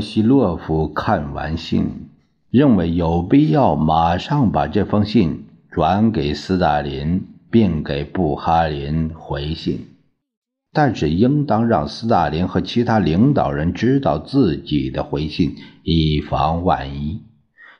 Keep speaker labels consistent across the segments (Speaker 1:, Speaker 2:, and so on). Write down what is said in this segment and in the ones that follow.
Speaker 1: 西洛夫看完信，认为有必要马上把这封信转给斯大林，并给布哈林回信，但是应当让斯大林和其他领导人知道自己的回信，以防万一。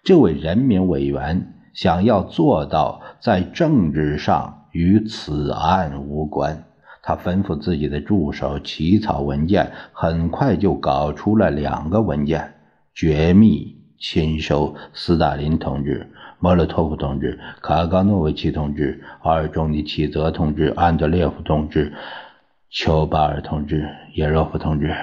Speaker 1: 这位人民委员想要做到在政治上与此案无关，他吩咐自己的助手起草文件，很快就搞出了两个文件：绝密亲收斯大林同志、莫洛托夫同志、卡冈诺维奇同志、阿尔中尼奇泽同志、安德烈夫同志、丘巴尔同志、叶若夫同志。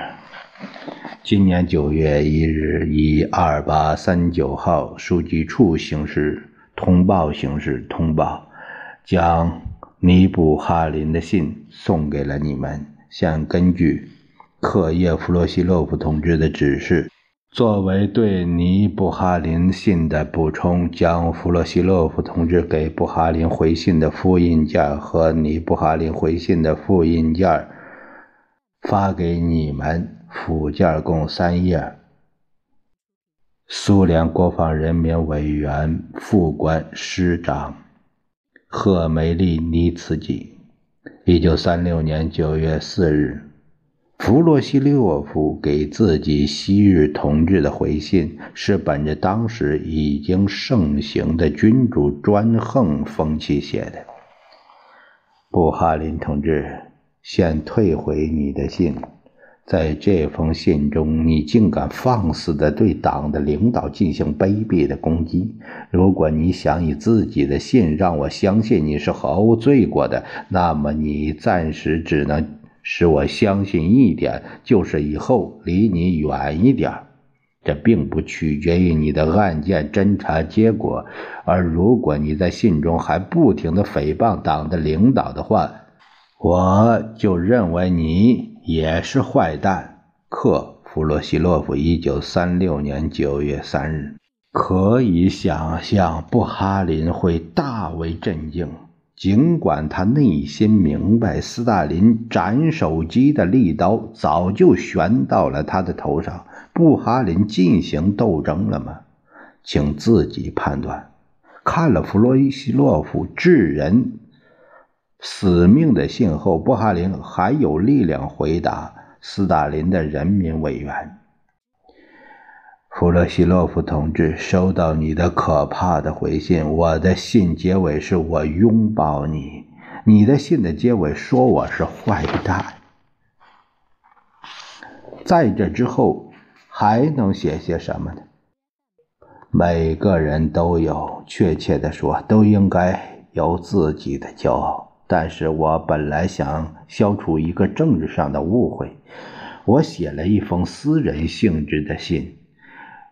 Speaker 1: 今年九月一日，以二八三九号书记处形式通报形式通报，将尼布哈林的信送给了你们。现根据克叶夫罗西洛夫同志的指示，作为对尼布哈林信的补充，将弗洛西洛夫同志给布哈林回信的复印件和尼布哈林回信的复印件发给你们。附件共三页。苏联国防人民委员副官师长赫梅利尼茨基，一九三六年九月四日，弗洛西利沃夫给自己昔日同志的回信，是本着当时已经盛行的君主专横风气写的。布哈林同志，现退回你的信。在这封信中，你竟敢放肆地对党的领导进行卑鄙的攻击！如果你想以自己的信让我相信你是毫无罪过的，那么你暂时只能使我相信一点，就是以后离你远一点。这并不取决于你的案件侦查结果，而如果你在信中还不停地诽谤党的领导的话，我就认为你。也是坏蛋，克弗洛西洛夫，一九三六年九月三日。可以想象，布哈林会大为震惊，尽管他内心明白，斯大林斩首机的利刀早就悬到了他的头上。布哈林进行斗争了吗？请自己判断。看了弗洛伊西洛夫致人。死命的信后，布哈林还有力量回答斯大林的人民委员：“弗洛西洛夫同志，收到你的可怕的回信。我的信结尾是我拥抱你。你的信的结尾说我是坏蛋。在这之后还能写些什么呢？每个人都有，确切的说，都应该有自己的骄傲。”但是我本来想消除一个政治上的误会，我写了一封私人性质的信，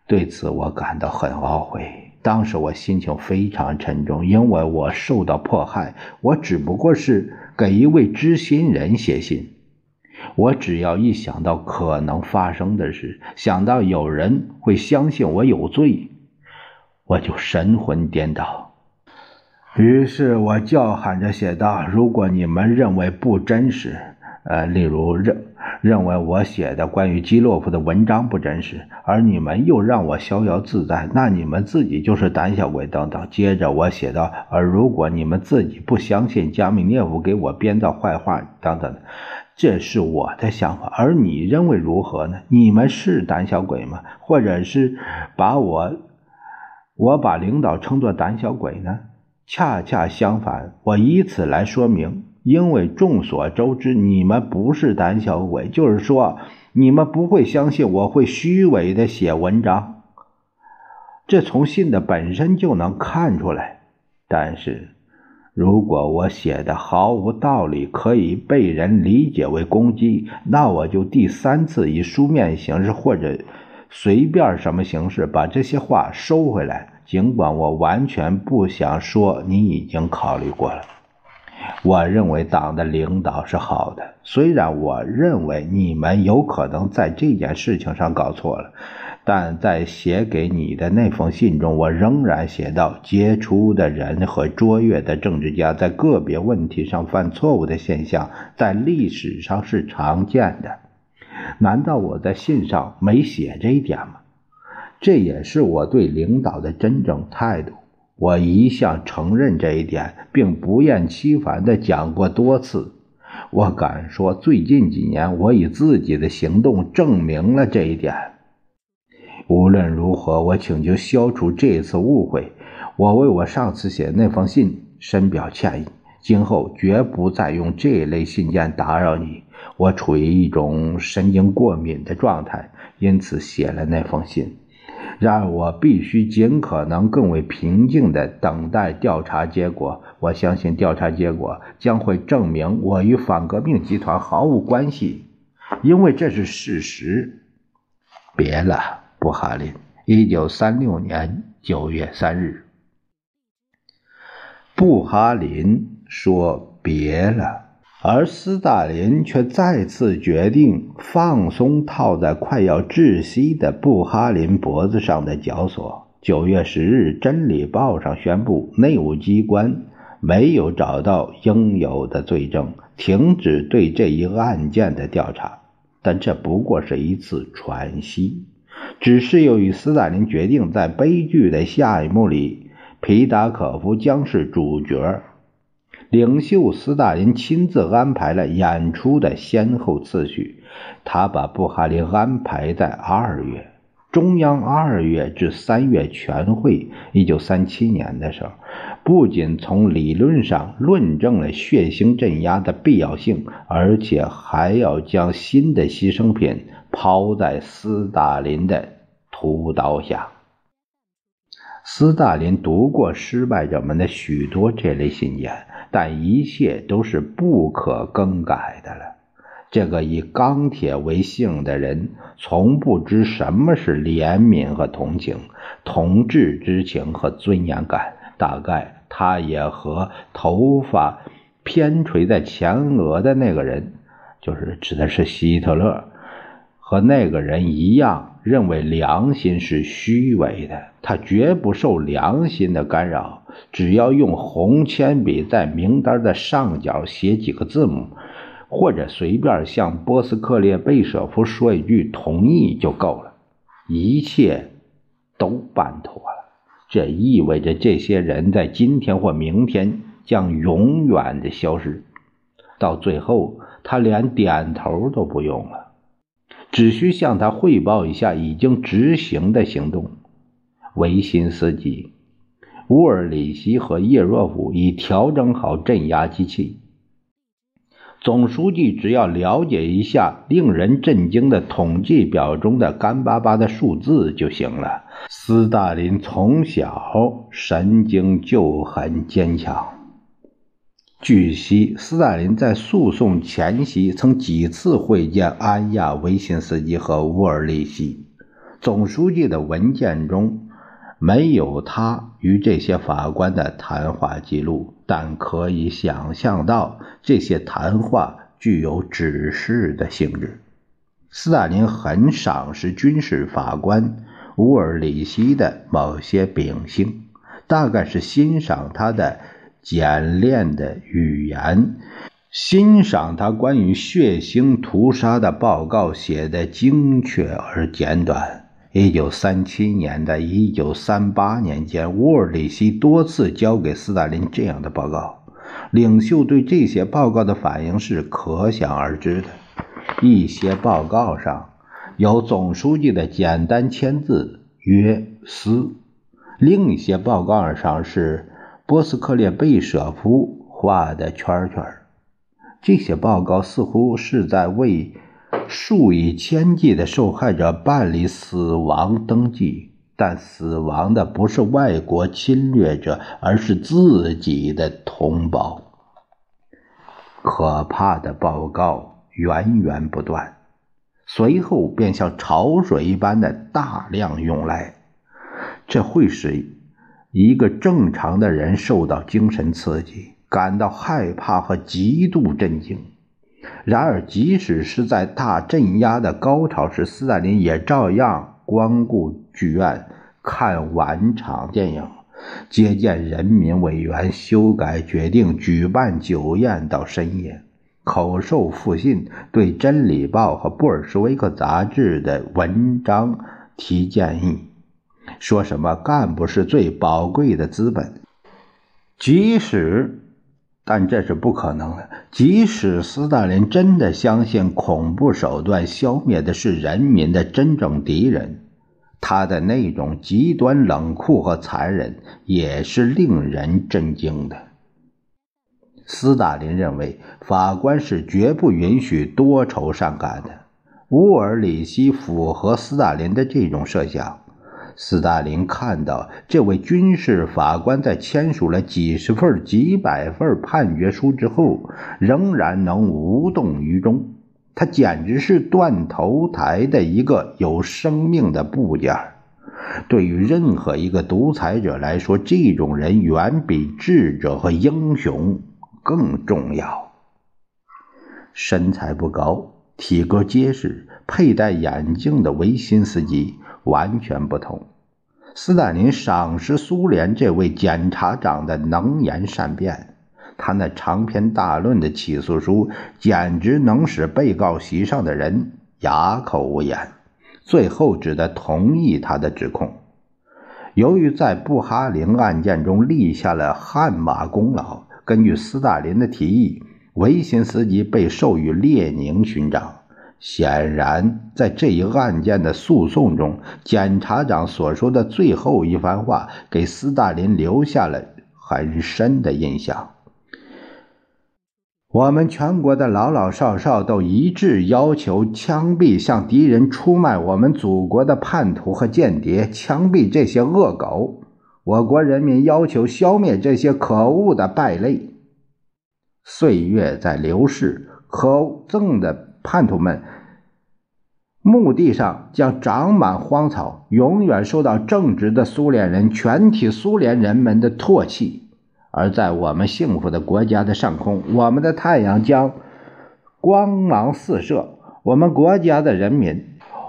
Speaker 1: 对此我感到很懊悔。当时我心情非常沉重，因为我受到迫害。我只不过是给一位知心人写信，我只要一想到可能发生的事，想到有人会相信我有罪，我就神魂颠倒。于是我叫喊着写道：“如果你们认为不真实，呃，例如认认为我写的关于基洛夫的文章不真实，而你们又让我逍遥自在，那你们自己就是胆小鬼等等。”接着我写道：“而如果你们自己不相信加米涅夫给我编造坏话等等，这是我的想法，而你认为如何呢？你们是胆小鬼吗？或者是把我我把领导称作胆小鬼呢？”恰恰相反，我以此来说明，因为众所周知，你们不是胆小鬼，就是说，你们不会相信我会虚伪的写文章，这从信的本身就能看出来。但是，如果我写的毫无道理，可以被人理解为攻击，那我就第三次以书面形式或者随便什么形式把这些话收回来。尽管我完全不想说，你已经考虑过了。我认为党的领导是好的，虽然我认为你们有可能在这件事情上搞错了。但在写给你的那封信中，我仍然写到：杰出的人和卓越的政治家在个别问题上犯错误的现象，在历史上是常见的。难道我在信上没写这一点吗？这也是我对领导的真正态度。我一向承认这一点，并不厌其烦地讲过多次。我敢说，最近几年，我以自己的行动证明了这一点。无论如何，我请求消除这次误会。我为我上次写那封信深表歉意，今后绝不再用这类信件打扰你。我处于一种神经过敏的状态，因此写了那封信。然而，我必须尽可能更为平静地等待调查结果。我相信调查结果将会证明我与反革命集团毫无关系，因为这是事实。别了。布哈林，一九三六年九月三日。布哈林说：“别了。”而斯大林却再次决定放松套在快要窒息的布哈林脖子上的绞索。九月十日，《真理报》上宣布，内务机关没有找到应有的罪证，停止对这一案件的调查。但这不过是一次喘息。只是由于斯大林决定在悲剧的下一幕里，皮达可夫将是主角。领袖斯大林亲自安排了演出的先后次序。他把布哈林安排在二月，中央二月至三月全会。一九三七年的时候，不仅从理论上论证了血腥镇压的必要性，而且还要将新的牺牲品。抛在斯大林的屠刀下。斯大林读过失败者们的许多这类信件，但一切都是不可更改的了。这个以钢铁为姓的人，从不知什么是怜悯和同情、同志之情和尊严感。大概他也和头发偏垂在前额的那个人，就是指的是希特勒。和那个人一样，认为良心是虚伪的。他绝不受良心的干扰。只要用红铅笔在名单的上角写几个字母，或者随便向波斯克列贝舍夫说一句同意就够了，一切都办妥了。这意味着这些人在今天或明天将永远的消失。到最后，他连点头都不用了。只需向他汇报一下已经执行的行动。维辛斯基、乌尔里希和叶若夫已调整好镇压机器。总书记只要了解一下令人震惊的统计表中的干巴巴的数字就行了。斯大林从小神经就很坚强。据悉，斯大林在诉讼前夕曾几次会见安亚维辛斯基和乌尔利希。总书记的文件中没有他与这些法官的谈话记录，但可以想象到这些谈话具有指示的性质。斯大林很赏识军事法官乌尔里希的某些秉性，大概是欣赏他的。简练的语言，欣赏他关于血腥屠杀的报告写的精确而简短。一九三七年的一九三八年间，乌尔里希多次交给斯大林这样的报告，领袖对这些报告的反应是可想而知的。一些报告上有总书记的简单签字“约斯”，另一些报告上是。波斯克列贝舍夫画的圈圈，这些报告似乎是在为数以千计的受害者办理死亡登记。但死亡的不是外国侵略者，而是自己的同胞。可怕的报告源源不断，随后便像潮水一般的大量涌来。这会使一个正常的人受到精神刺激，感到害怕和极度震惊。然而，即使是在大镇压的高潮时，斯大林也照样光顾剧院，看晚场电影，接见人民委员，修改决定，举办酒宴到深夜，口授复信，对《真理报》和《布尔什维克杂志》的文章提建议，说什么干部是最宝贵的资本，即使。但这是不可能的。即使斯大林真的相信恐怖手段消灭的是人民的真正敌人，他的那种极端冷酷和残忍也是令人震惊的。斯大林认为，法官是绝不允许多愁善感的。乌尔里希符合斯大林的这种设想。斯大林看到这位军事法官在签署了几十份、几百份判决书之后，仍然能无动于衷。他简直是断头台的一个有生命的部件。对于任何一个独裁者来说，这种人远比智者和英雄更重要。身材不高，体格结实，佩戴眼镜的维辛斯基。完全不同。斯大林赏识苏联这位检察长的能言善辩，他那长篇大论的起诉书简直能使被告席上的人哑口无言，最后只得同意他的指控。由于在布哈林案件中立下了汗马功劳，根据斯大林的提议，维辛斯基被授予列宁勋章。显然，在这一案件的诉讼中，检察长所说的最后一番话给斯大林留下了很深的印象。我们全国的老老少少都一致要求枪毙向敌人出卖我们祖国的叛徒和间谍，枪毙这些恶狗。我国人民要求消灭这些可恶的败类。岁月在流逝，可憎的叛徒们。墓地上将长满荒草，永远受到正直的苏联人、全体苏联人们的唾弃；而在我们幸福的国家的上空，我们的太阳将光芒四射。我们国家的人民，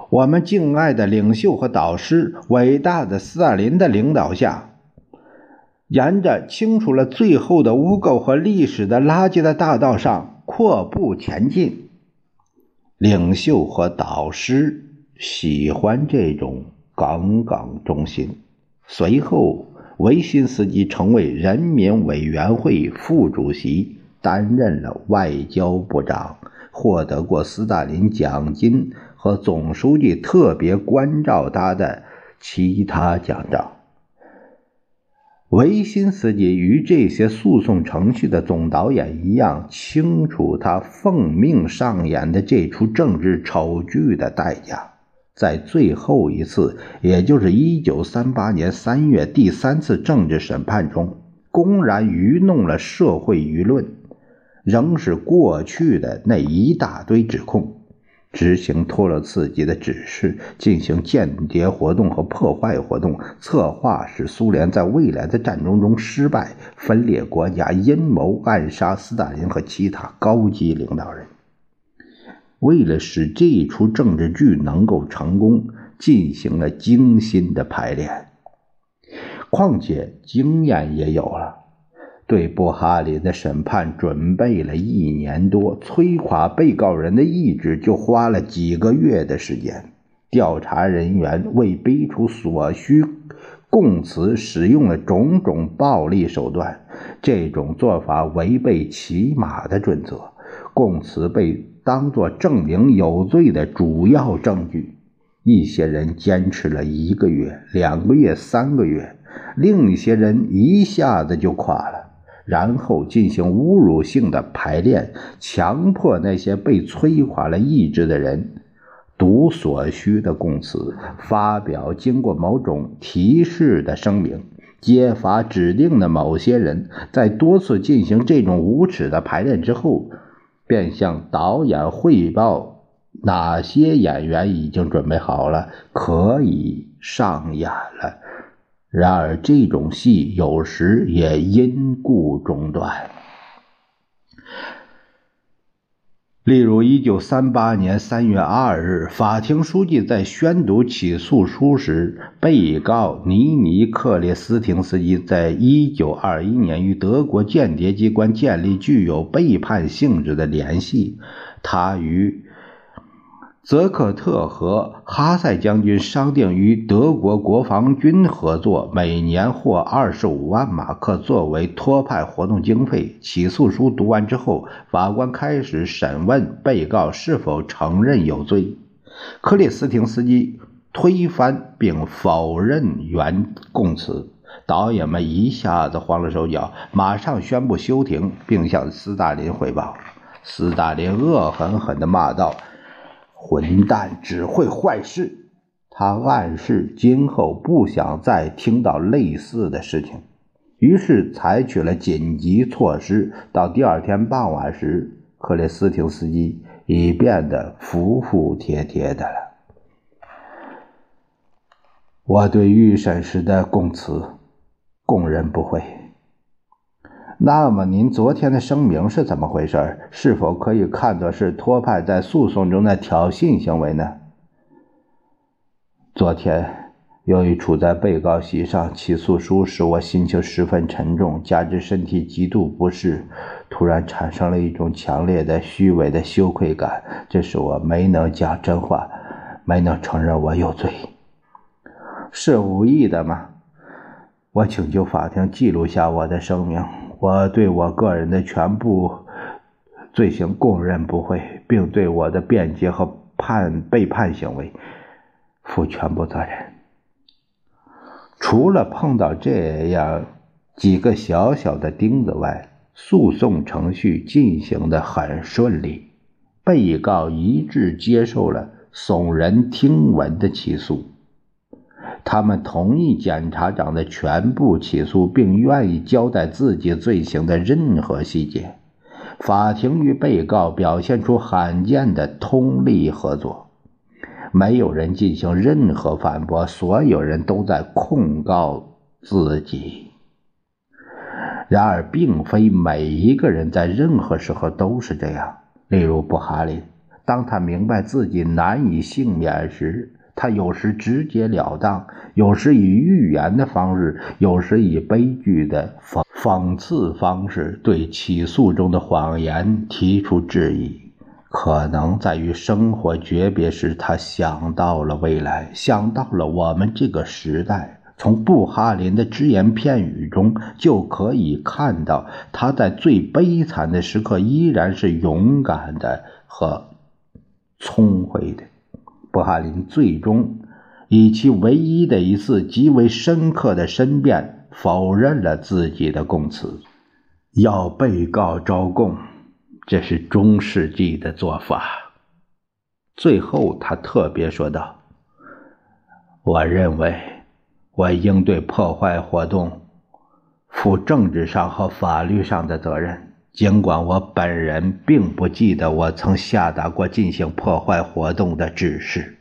Speaker 1: 我们敬爱的领袖和导师，伟大的斯大林的领导下，沿着清除了最后的污垢和历史的垃圾的大道上阔步前进。领袖和导师喜欢这种耿耿忠心。随后，维辛斯基成为人民委员会副主席，担任了外交部长，获得过斯大林奖金和总书记特别关照他的其他奖章。维辛斯基与这些诉讼程序的总导演一样，清楚他奉命上演的这出政治丑剧的代价。在最后一次，也就是1938年3月第三次政治审判中，公然愚弄了社会舆论，仍是过去的那一大堆指控。执行托洛茨基的指示，进行间谍活动和破坏活动，策划使苏联在未来的战争中失败，分裂国家，阴谋暗杀斯大林和其他高级领导人。为了使这一出政治剧能够成功，进行了精心的排练。况且经验也有了。对布哈林的审判准备了一年多，摧垮被告人的意志就花了几个月的时间。调查人员为逼出所需供词，使用了种种暴力手段。这种做法违背起码的准则。供词被当作证明有罪的主要证据。一些人坚持了一个月、两个月、三个月，另一些人一下子就垮了。然后进行侮辱性的排练，强迫那些被摧垮了意志的人读所需的供词，发表经过某种提示的声明，揭发指定的某些人。在多次进行这种无耻的排练之后，便向导演汇报哪些演员已经准备好了，可以上演了。然而，这种戏有时也因故中断。例如，一九三八年三月二日，法庭书记在宣读起诉书时，被告尼尼克列斯廷斯基在一九二一年与德国间谍机关建立具有背叛性质的联系，他与。泽克特和哈塞将军商定与德国国防军合作，每年获二十五万马克作为托派活动经费。起诉书读完之后，法官开始审问被告是否承认有罪。克里斯廷斯基推翻并否认原供词，导演们一下子慌了手脚，马上宣布休庭，并向斯大林汇报。斯大林恶狠狠地骂道。混蛋只会坏事，他暗示今后不想再听到类似的事情，于是采取了紧急措施。到第二天傍晚时，克里斯廷斯基已变得服服帖帖的了。我对预审时的供词供认不讳。那么，您昨天的声明是怎么回事？是否可以看作是托派在诉讼中的挑衅行为呢？昨天，由于处在被告席上，起诉书使我心情十分沉重，加之身体极度不适，突然产生了一种强烈的、虚伪的羞愧感，这使我没能讲真话，没能承认我有罪。是无意的吗？我请求法庭记录下我的声明。我对我个人的全部罪行供认不讳，并对我的辩解和判背叛行为负全部责任。除了碰到这样几个小小的钉子外，诉讼程序进行的很顺利。被告一致接受了耸人听闻的起诉。他们同意检察长的全部起诉，并愿意交代自己罪行的任何细节。法庭与被告表现出罕见的通力合作，没有人进行任何反驳，所有人都在控告自己。然而，并非每一个人在任何时候都是这样。例如，布哈林，当他明白自己难以幸免时。他有时直截了当，有时以预言的方式，有时以悲剧的讽讽刺方式对起诉中的谎言提出质疑。可能在与生活诀别时，他想到了未来，想到了我们这个时代。从布哈林的只言片语中就可以看到，他在最悲惨的时刻依然是勇敢的和聪慧的。布哈林最终以其唯一的一次极为深刻的申辩否认了自己的供词，要被告招供，这是中世纪的做法。最后，他特别说道：“我认为，我应对破坏活动负政治上和法律上的责任。”尽管我本人并不记得我曾下达过进行破坏活动的指示，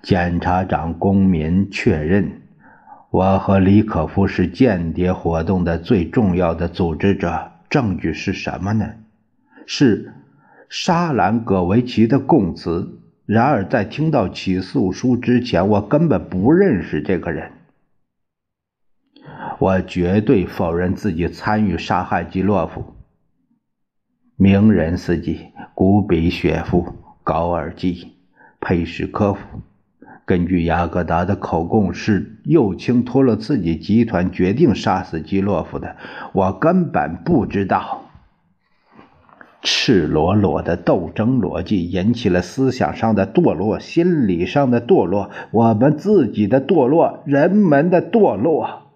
Speaker 1: 检察长公民确认我和李可夫是间谍活动的最重要的组织者。证据是什么呢？是沙兰葛维奇的供词。然而，在听到起诉书之前，我根本不认识这个人。我绝对否认自己参与杀害基洛夫、名人司机古比雪夫、高尔基、佩什科夫。根据雅各达的口供，是右倾托洛茨基集团决定杀死基洛夫的。我根本不知道。赤裸裸的斗争逻辑引起了思想上的堕落，心理上的堕落，我们自己的堕落，人们的堕落。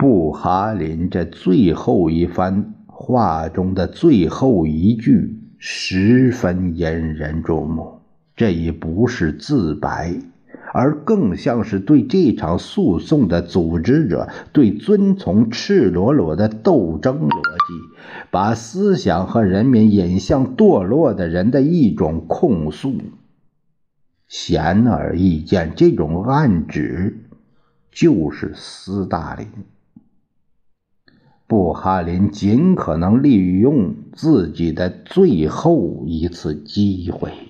Speaker 1: 布哈林这最后一番话中的最后一句十分引人注目，这已不是自白。而更像是对这场诉讼的组织者对遵从赤裸裸的斗争逻辑，把思想和人民引向堕落的人的一种控诉。显而易见，这种暗指就是斯大林。布哈林尽可能利用自己的最后一次机会。